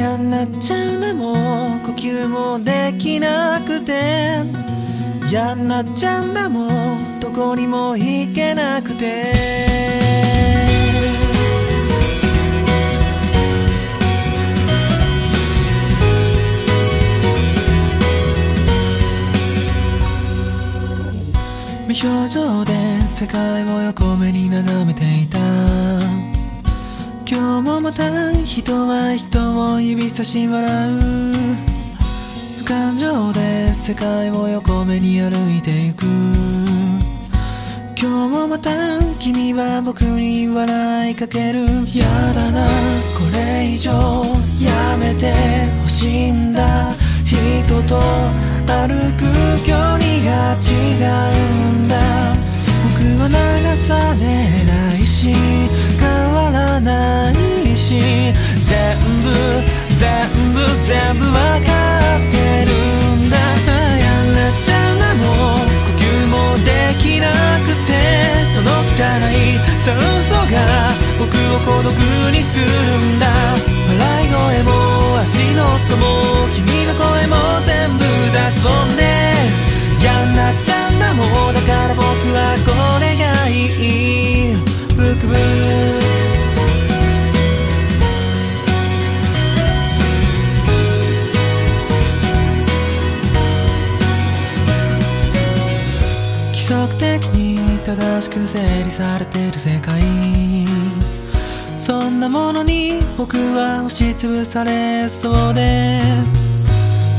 嫌になっちゃうんだもう呼吸もできなくて。嫌になっちゃうんだもうどこにも行けなくて。無表情で世界を横目に眺めていた。今日もまた人は人を指差し笑う。無感情で世界を横目に歩いてゆく。今日もまた君は僕に笑いかける。やだなこれ以上やめてほしいんだ。人と歩く距離が違うんだ。僕は流されないし変わないし全部全部全部わかってるんだやんなちゃうなもう呼吸もできなくてその汚い酸素が僕を孤独にするんだ笑い声も足の音も君の声も全部雑音で嫌になちゃんだもうだから僕はこれがいいブクブク則的に正しく整理されてる世界そんなものに僕は押しつぶされそうで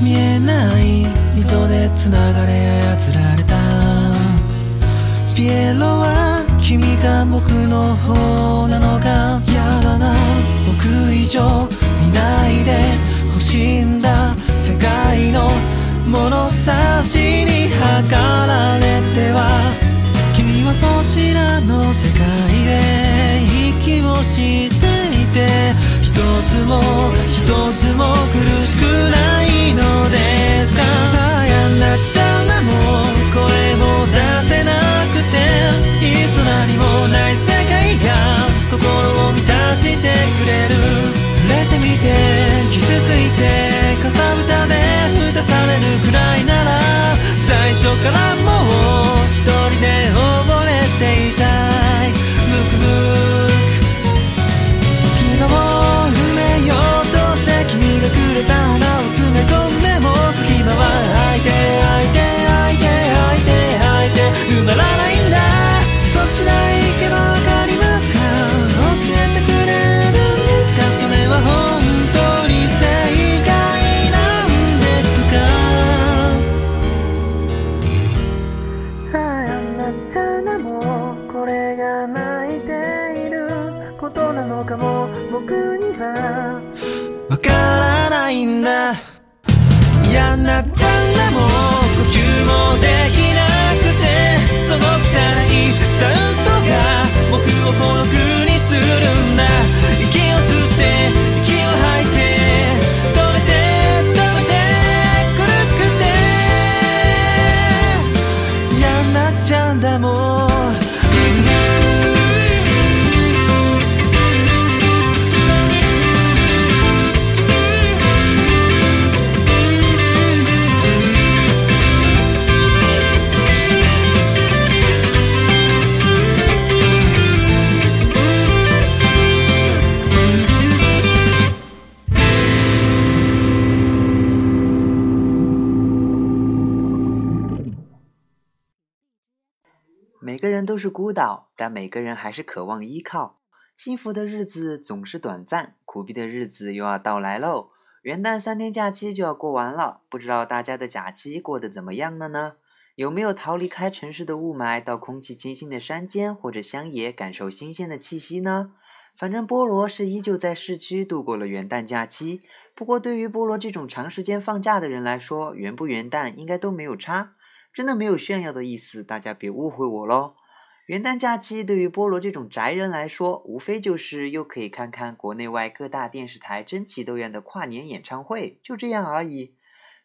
見えない糸で繋がれ操られた。ピエロは君が僕の方なのが嫌だな。僕以上いないで欲しいんだ。世界の物差しに測られては君はそちらの世界で息をしていて一つも一つも苦しくないのですか？嫌になっちゃうなもう声も出せなくていつの間にもない。わからないんだ。嫌になっちゃうんだもん。呼吸もできなくて。その汚い酸素が僕を孤独にする。每个人都是孤岛，但每个人还是渴望依靠。幸福的日子总是短暂，苦逼的日子又要到来喽。元旦三天假期就要过完了，不知道大家的假期过得怎么样了呢？有没有逃离开城市的雾霾，到空气清新的山间或者乡野，感受新鲜的气息呢？反正菠萝是依旧在市区度过了元旦假期。不过对于菠萝这种长时间放假的人来说，元不元旦应该都没有差。真的没有炫耀的意思，大家别误会我喽。元旦假期对于菠萝这种宅人来说，无非就是又可以看看国内外各大电视台争奇斗艳的跨年演唱会，就这样而已。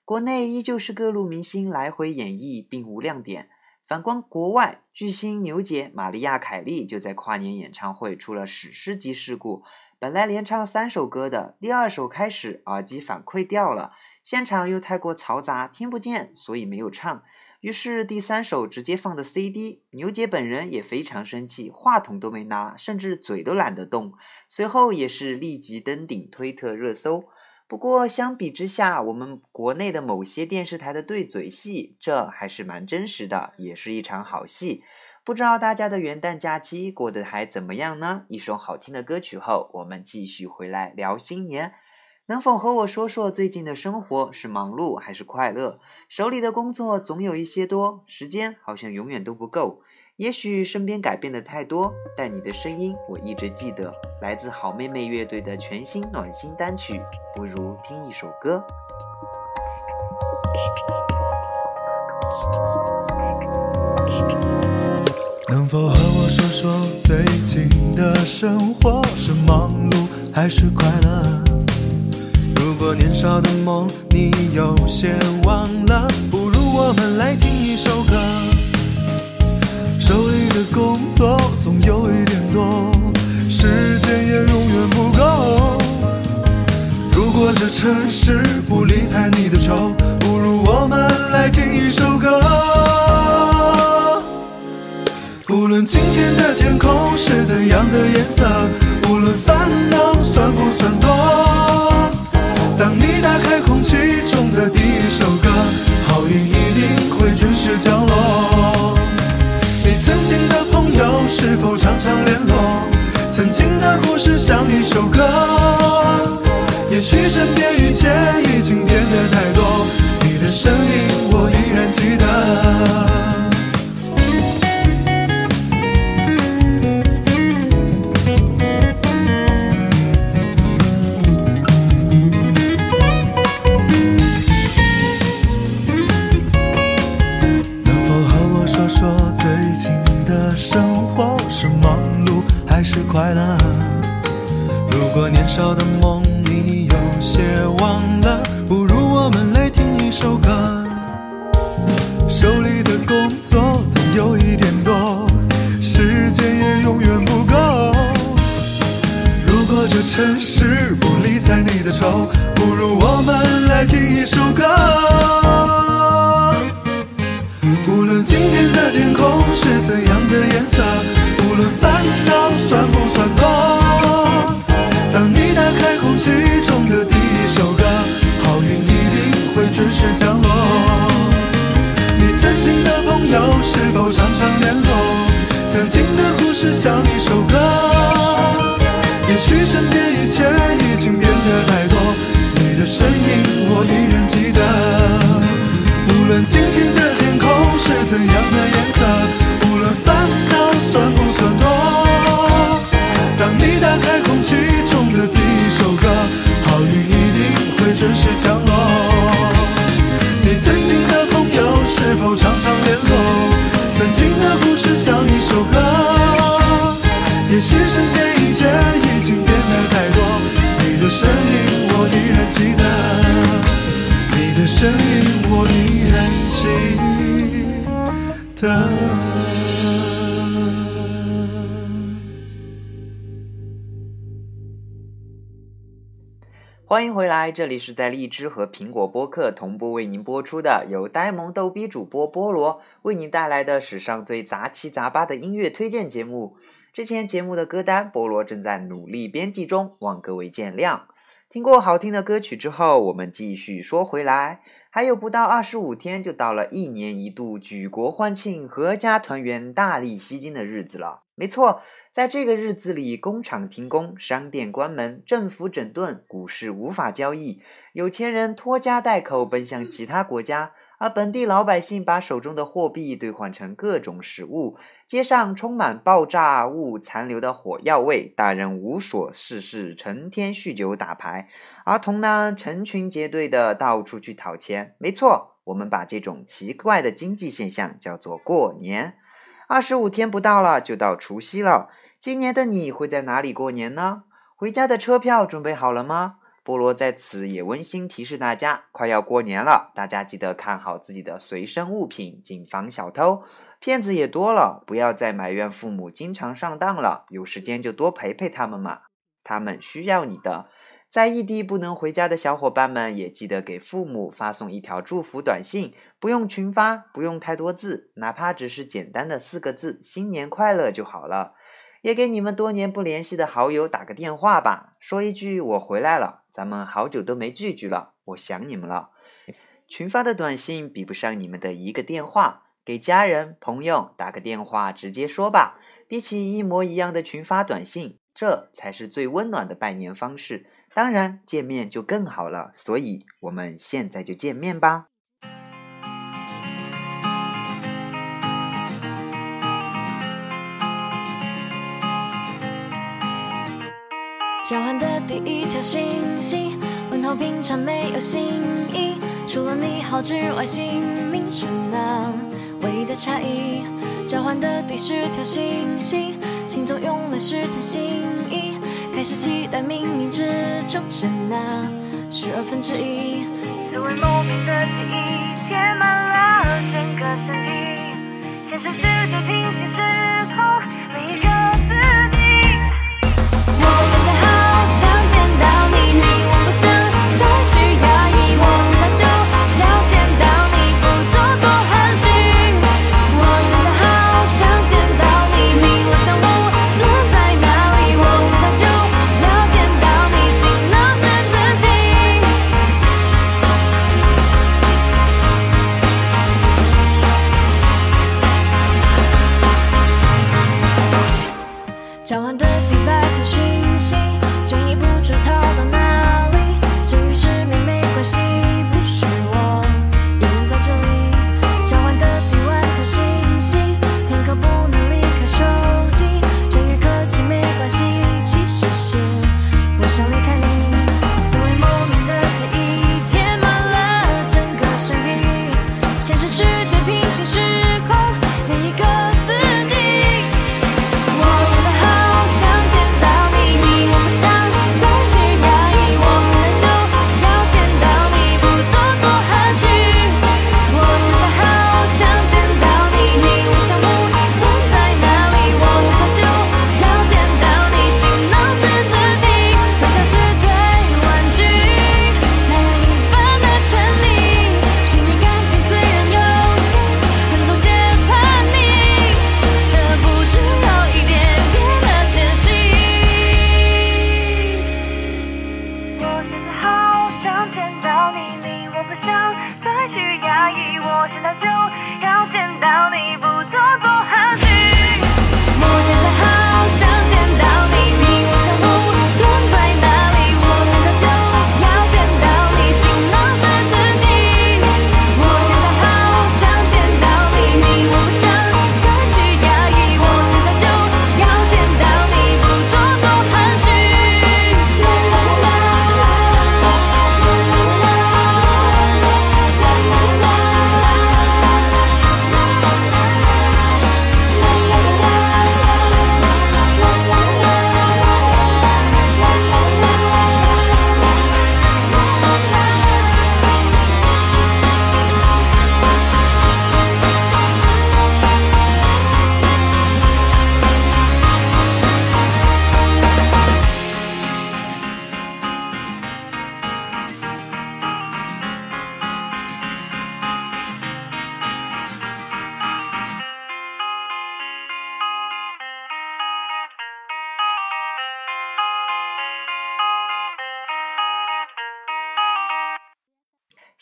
国内依旧是各路明星来回演绎，并无亮点。反观国外，巨星牛姐玛利亚·凯莉就在跨年演唱会出了史诗级事故，本来连唱三首歌的，第二首开始耳机反馈掉了，现场又太过嘈杂，听不见，所以没有唱。于是第三首直接放的 CD，牛姐本人也非常生气，话筒都没拿，甚至嘴都懒得动。随后也是立即登顶推特热搜。不过相比之下，我们国内的某些电视台的对嘴戏，这还是蛮真实的，也是一场好戏。不知道大家的元旦假期过得还怎么样呢？一首好听的歌曲后，我们继续回来聊新年。能否和我说说最近的生活是忙碌还是快乐？手里的工作总有一些多，时间好像永远都不够。也许身边改变的太多，但你的声音我一直记得。来自好妹妹乐队的全新暖心单曲，不如听一首歌。能否和我说说最近的生活是忙碌还是快乐？多年少的梦你有些忘了，不如我们来听一首歌。手里的工作总有一点多，时间也永远不够。如果这城市不理睬你的愁，不如我们来听一首歌。无论今天的天空是怎样的颜色，无论烦恼算不算首歌。手里的工作总有一点多，时间也永远不够。如果这城市不理睬你的愁，不如我们来听一首歌。无论今天的天空是怎样的颜色，无论烦恼算不算多，当你打开空气中曾经的故事像一首歌，也许身边一切已经变得太多，你的身影我依然记得。无论今天欢迎回来，这里是在荔枝和苹果播客同步为您播出的，由呆萌逗逼主播菠萝为您带来的史上最杂七杂八的音乐推荐节目。之前节目的歌单，菠萝正在努力编辑中，望各位见谅。听过好听的歌曲之后，我们继续说回来，还有不到二十五天就到了一年一度举国欢庆、阖家团圆、大力吸金的日子了。没错，在这个日子里，工厂停工，商店关门，政府整顿，股市无法交易，有钱人拖家带口奔向其他国家。而本地老百姓把手中的货币兑换成各种食物，街上充满爆炸物残留的火药味，大人无所事事，成天酗酒打牌，儿童呢成群结队的到处去讨钱。没错，我们把这种奇怪的经济现象叫做过年。二十五天不到了，就到除夕了。今年的你会在哪里过年呢？回家的车票准备好了吗？菠萝在此也温馨提示大家，快要过年了，大家记得看好自己的随身物品，谨防小偷。骗子也多了，不要再埋怨父母经常上当了，有时间就多陪陪他们嘛。他们需要你的。在异地不能回家的小伙伴们，也记得给父母发送一条祝福短信，不用群发，不用太多字，哪怕只是简单的四个字“新年快乐”就好了。也给你们多年不联系的好友打个电话吧，说一句“我回来了”，咱们好久都没聚聚了，我想你们了。群发的短信比不上你们的一个电话，给家人朋友打个电话直接说吧，比起一模一样的群发短信，这才是最温暖的拜年方式。当然，见面就更好了，所以我们现在就见面吧。交换的第一条讯息，问候平常没有新意，除了你好之外，姓名是那唯一的差异。交换的第十条讯息，星座用来试探心意。开始期待冥冥之中是那十二分之一，滋味莫名的记忆填满了整个身体，现实世界平行时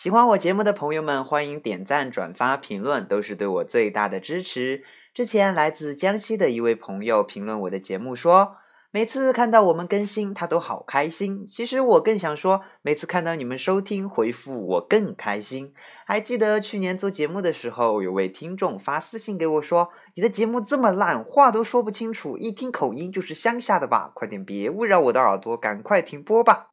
喜欢我节目的朋友们，欢迎点赞、转发、评论，都是对我最大的支持。之前来自江西的一位朋友评论我的节目说，每次看到我们更新，他都好开心。其实我更想说，每次看到你们收听回复，我更开心。还记得去年做节目的时候，有位听众发私信给我说：“你的节目这么烂，话都说不清楚，一听口音就是乡下的吧？快点别污染我的耳朵，赶快停播吧。”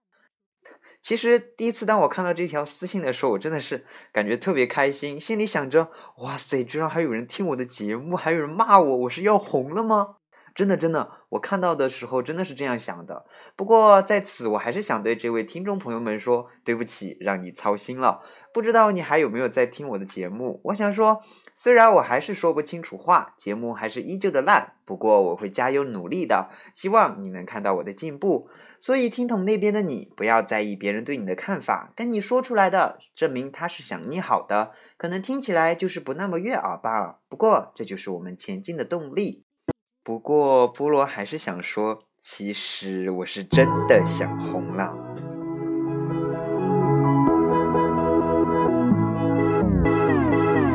其实第一次当我看到这条私信的时候，我真的是感觉特别开心，心里想着：哇塞，居然还有人听我的节目，还有人骂我，我是要红了吗？真的真的，我看到的时候真的是这样想的。不过在此，我还是想对这位听众朋友们说，对不起，让你操心了。不知道你还有没有在听我的节目？我想说，虽然我还是说不清楚话，节目还是依旧的烂，不过我会加油努力的。希望你能看到我的进步。所以听筒那边的你，不要在意别人对你的看法，跟你说出来的，证明他是想你好的。可能听起来就是不那么悦耳罢了。不过这就是我们前进的动力。不过菠萝还是想说，其实我是真的想红了。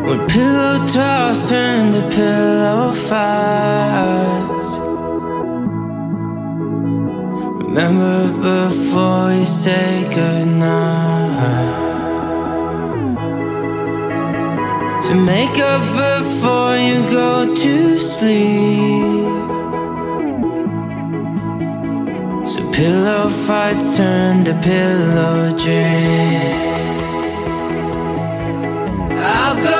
When pillow talks turn to pillow fights. Remember before you say goodnight. To make up before you go to sleep. Pillow fights turn to pillow dreams. I'll go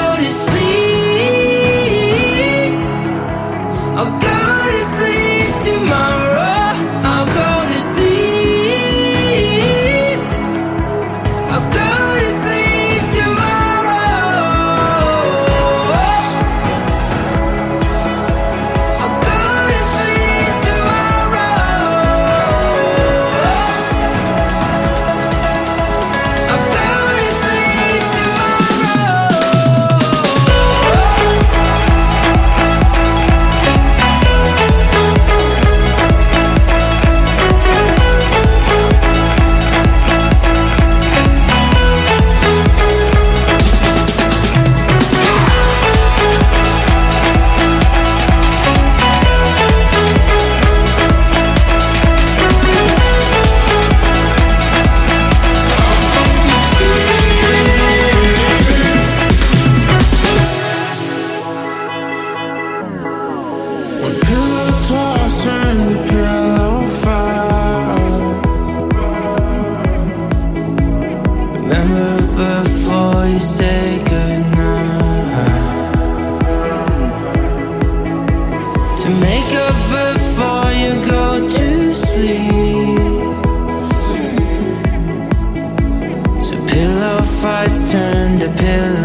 To make up before you go to sleep. Pillow fights turn to pillow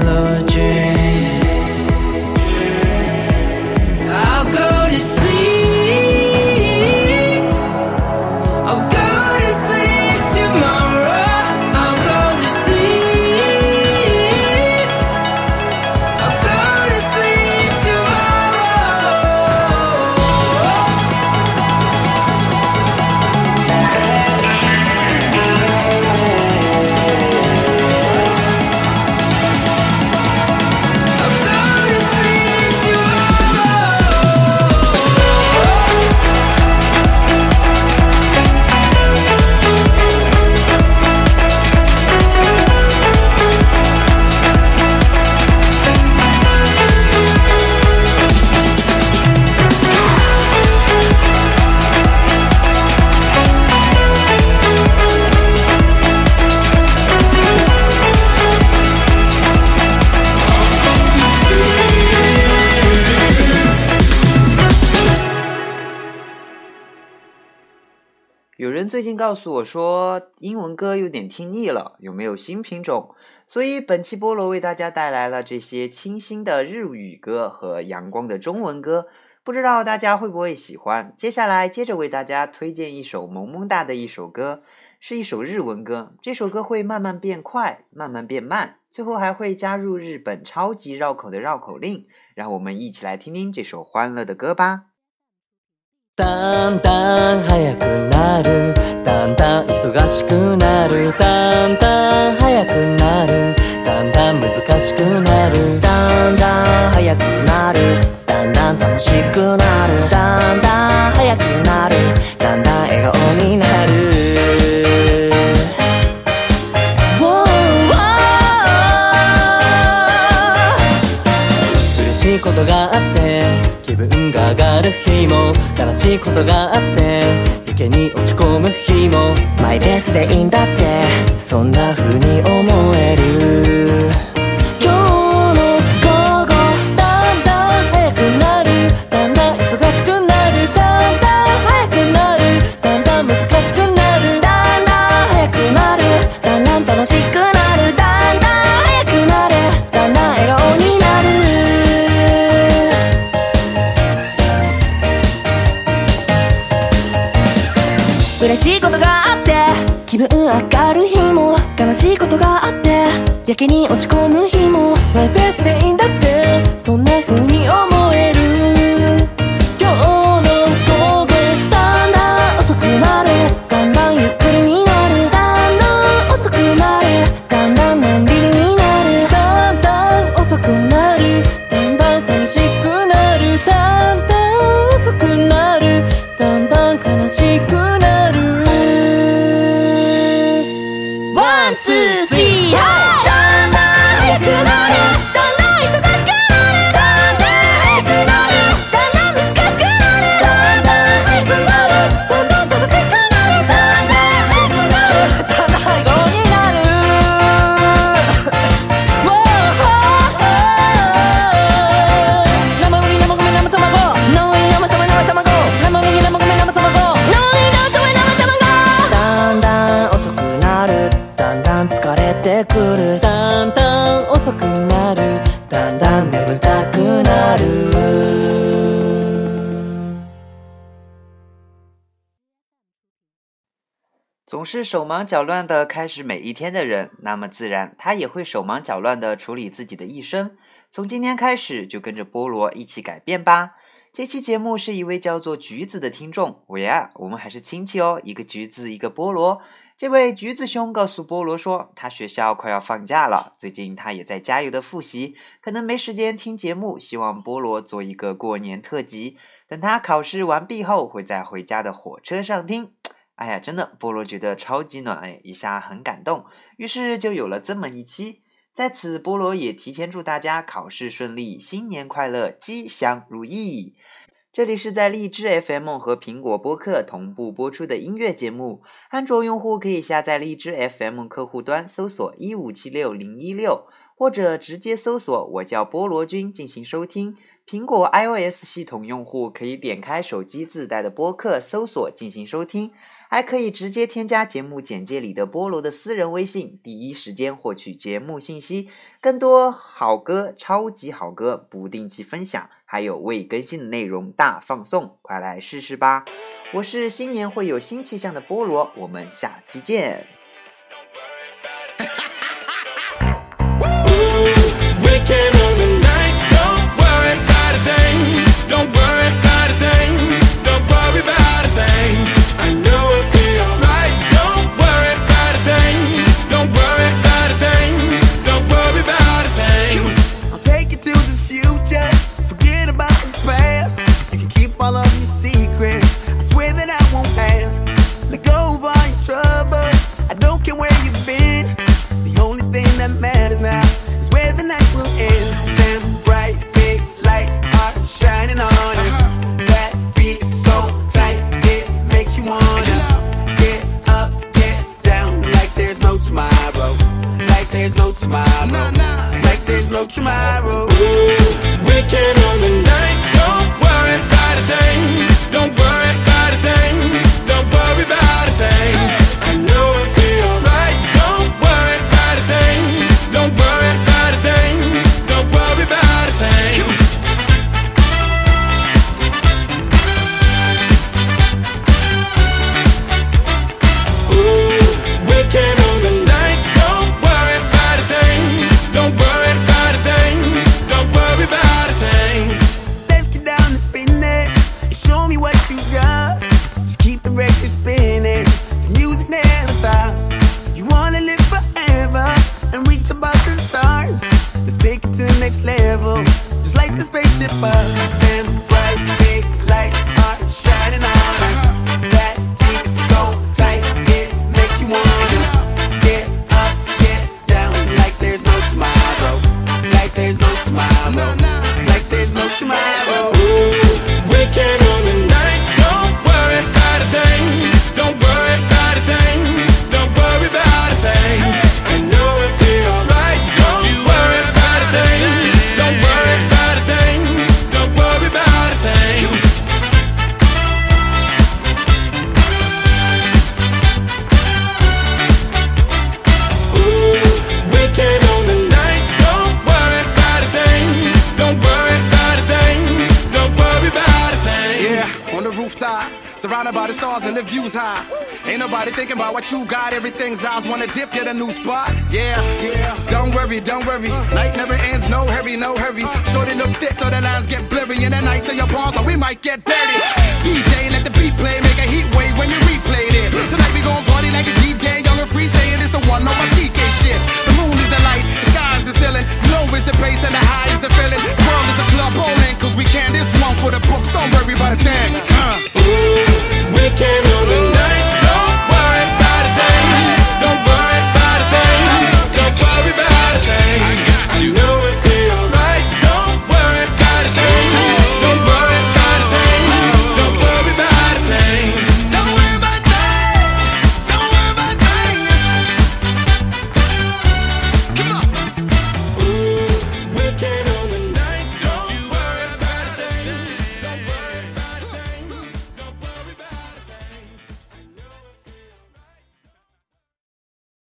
最近告诉我说，英文歌有点听腻了，有没有新品种？所以本期菠萝为大家带来了这些清新的日语歌和阳光的中文歌，不知道大家会不会喜欢？接下来接着为大家推荐一首萌萌哒的一首歌，是一首日文歌。这首歌会慢慢变快，慢慢变慢，最后还会加入日本超级绕口的绕口令。让我们一起来听听这首欢乐的歌吧。だんだん早くなる。だんだん忙しくなる。だんだん早くなる。だんだん難しくなる。だんだん早くなる。だんだん楽しくなる。だんだん上がる日も悲しいことがあって池に落ち込む日も。マイペースでいいんだってそんな風に思える。やけに落ち込む日もマイペースでいいんだってそんな風に总是手忙脚乱的开始每一天的人，那么自然他也会手忙脚乱的处理自己的一生。从今天开始，就跟着菠萝一起改变吧。这期节目是一位叫做橘子的听众，喂啊，我们还是亲戚哦，一个橘子，一个菠萝。这位橘子兄告诉菠萝说，他学校快要放假了，最近他也在加油的复习，可能没时间听节目，希望菠萝做一个过年特辑，等他考试完毕后，会在回家的火车上听。哎呀，真的，菠萝觉得超级暖哎，一下很感动，于是就有了这么一期。在此，菠萝也提前祝大家考试顺利，新年快乐，吉祥如意。这里是在荔枝 FM 和苹果播客同步播出的音乐节目。安卓用户可以下载荔枝 FM 客户端，搜索一五七六零一六，或者直接搜索“我叫菠萝君”进行收听。苹果 iOS 系统用户可以点开手机自带的播客，搜索进行收听，还可以直接添加节目简介里的菠萝的私人微信，第一时间获取节目信息。更多好歌、超级好歌不定期分享，还有未更新的内容大放送，快来试试吧！我是新年会有新气象的菠萝，我们下期见。Ain't thinking about what you got. Everything's ours. Wanna dip, get a new spot. Yeah, yeah. Don't worry, don't worry. Night never ends. No hurry, no hurry. Shorty look thick, so the lines get blurry. And the nights in your palms, so we might get dirty. DJ, let the beat play. Make a heat wave